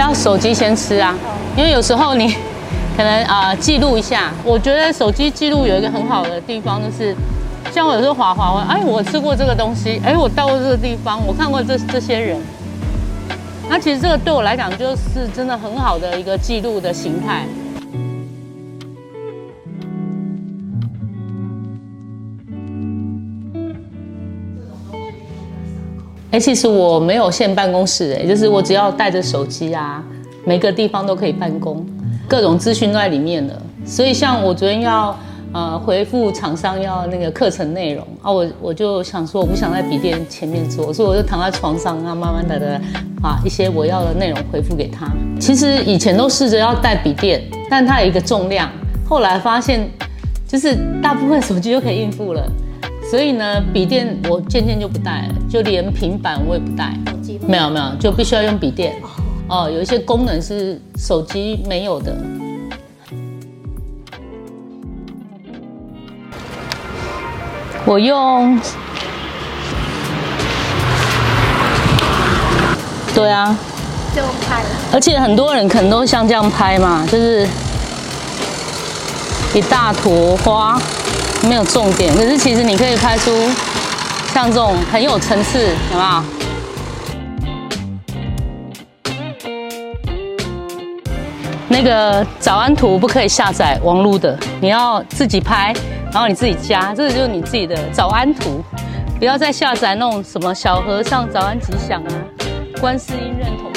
要手机先吃啊，因为有时候你 可能啊、呃、记录一下。我觉得手机记录有一个很好的地方，就是像我有时候滑滑，哎，我吃过这个东西，哎，我到过这个地方，我看过这这些人。那其实这个对我来讲，就是真的很好的一个记录的形态。哎，其实我没有限办公室，哎，就是我只要带着手机啊，每个地方都可以办公，各种资讯都在里面了。所以像我昨天要呃回复厂商要那个课程内容啊，我我就想说我不想在笔电前面做，所以我就躺在床上啊，慢慢的的把一些我要的内容回复给他。其实以前都试着要带笔电，但它有一个重量，后来发现就是大部分手机就可以应付了。所以呢，笔电我渐渐就不带了，就连平板我也不带。没有没有，就必须要用笔电。哦，有一些功能是手机没有的。我用。对啊。就拍了。而且很多人可能都像这样拍嘛，就是一大坨花。没有重点，可是其实你可以拍出像这种很有层次，有没有？那个早安图不可以下载网路的，你要自己拍，然后你自己加，这个就是你自己的早安图，不要再下载那种什么小和尚早安吉祥啊，观世音认同。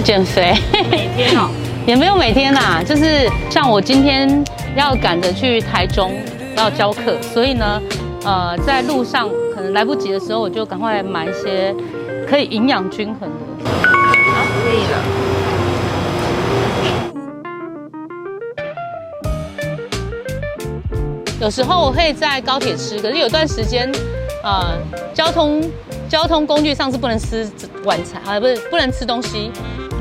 要减肥，每天哦，也没有每天呐，就是像我今天要赶着去台中要教课，所以呢，呃，在路上可能来不及的时候，我就赶快买一些可以营养均衡的。好，可以了。有时候我会在高铁吃，可是有段时间，呃，交通交通工具上是不能吃晚餐啊，不是不能吃东西。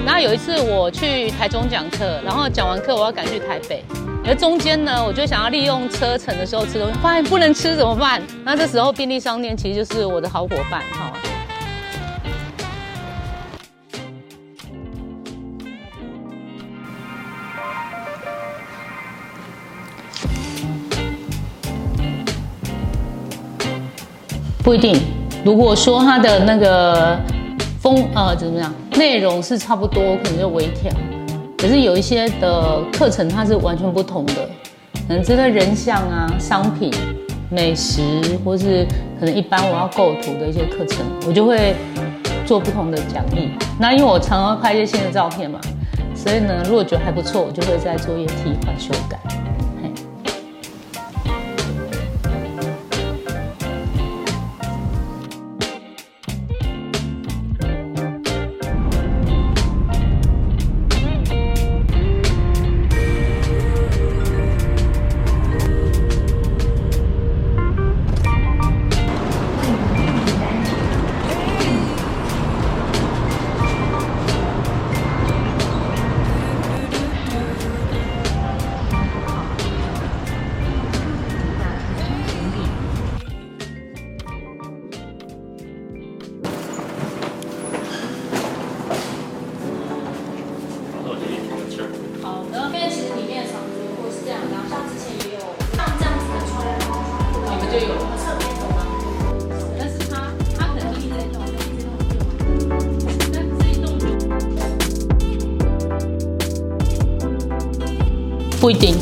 那有一次我去台中讲课，然后讲完课我要赶去台北，而中间呢，我就想要利用车程的时候吃东西，发现不能吃怎么办？那这时候便利商店其实就是我的好伙伴，好。不一定，如果说它的那个风呃怎么样，内容是差不多，可能就微调。可是有一些的课程它是完全不同的，可能针对人像啊、商品、美食，或是可能一般我要构图的一些课程，我就会做不同的讲义。那因为我常常拍一些新的照片嘛，所以呢，如果觉得还不错，我就会再做一些替换修改。不一定，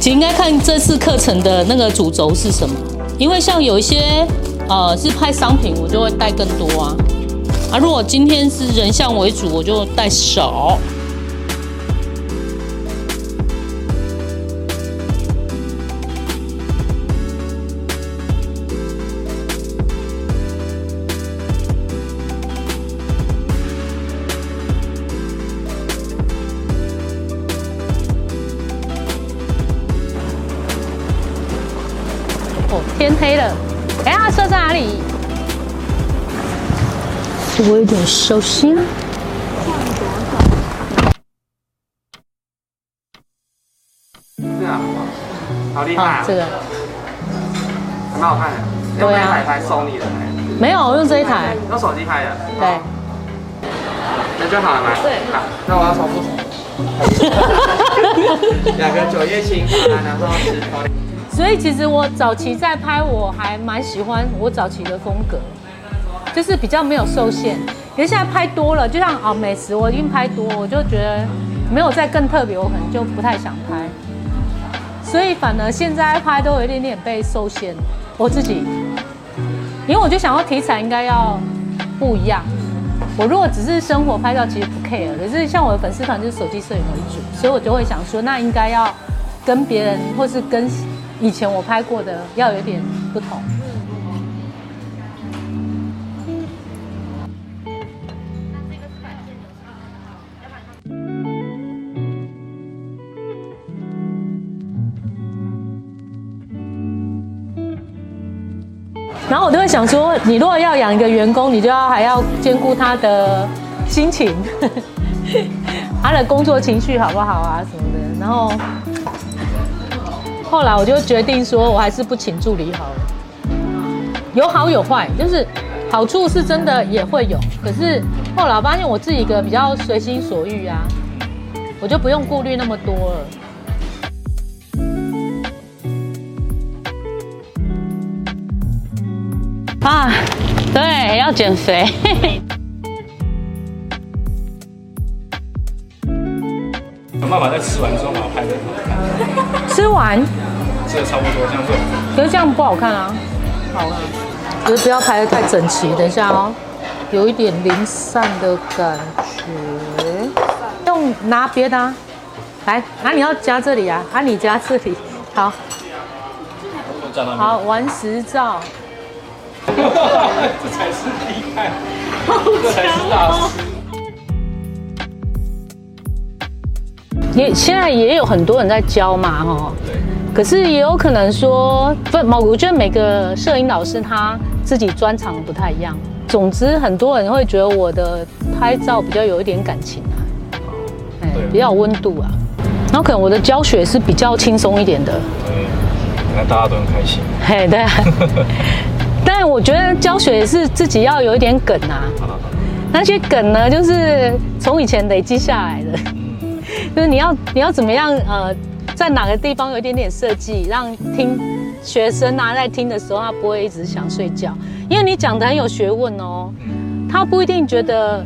其实应该看这次课程的那个主轴是什么，因为像有一些呃是拍商品，我就会带更多啊，啊如果今天是人像为主，我就带少。天黑了。哎，他车在哪里？我有点熟悉。是啊，好厉害啊！这个还蛮好看的。对啊。用哪台 Sony 的？没有，我用这一台。用手机拍的。对。那就好了吗？对。好，那我要重复。两个九叶青，然后石头。所以其实我早期在拍，我还蛮喜欢我早期的风格，就是比较没有受限。可是现在拍多了，就像啊美食，我已经拍多，我就觉得没有再更特别，我可能就不太想拍。所以反而现在拍都有一点点被受限。我自己，因为我就想要题材应该要不一样。我如果只是生活拍照，其实不 care。可是像我的粉丝团就是手机摄影为主，所以我就会想说，那应该要跟别人，或是跟以前我拍过的要有点不同。然后我就会想说，你如果要养一个员工，你就要还要兼顾他的心情，他的工作情绪好不好啊什么的。然后后来我就决定说，我还是不请助理好了。有好有坏，就是好处是真的也会有，可是后来我发现我自己一个比较随心所欲啊，我就不用顾虑那么多了。啊，对，要减肥。有办法在吃完之后把它拍得很好看。吃完？吃的差不多，这样做。可是这样不好看啊。好看。就是不要拍得太整齐。等一下哦，有一点零散的感觉。用拿别的啊。来，啊你要加这里啊，啊你加这里。好。好，玩实照。这才是厉害，这才是大师。也现在也有很多人在教嘛，哈。对。可是也有可能说，不，我觉得每个摄影老师他自己专长不太一样。总之，很多人会觉得我的拍照比较有一点感情啊，哎，比较有温度啊。然后可能我的教学是比较轻松一点的。嗯，那大家都很开心。嘿，对啊。但我觉得教学也是自己要有一点梗啊，那些梗呢，就是从以前累积下来的，就是你要你要怎么样呃，在哪个地方有一点点设计，让听学生啊在听的时候他不会一直想睡觉，因为你讲的很有学问哦，他不一定觉得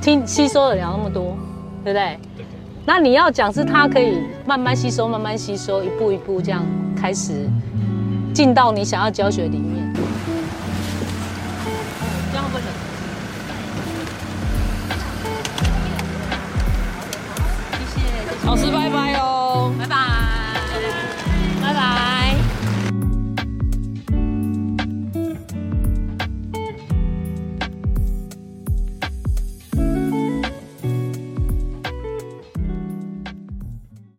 听吸收得了那么多，对不对？那你要讲是他可以慢慢吸收，慢慢吸收，一步一步这样开始进到你想要教学里面。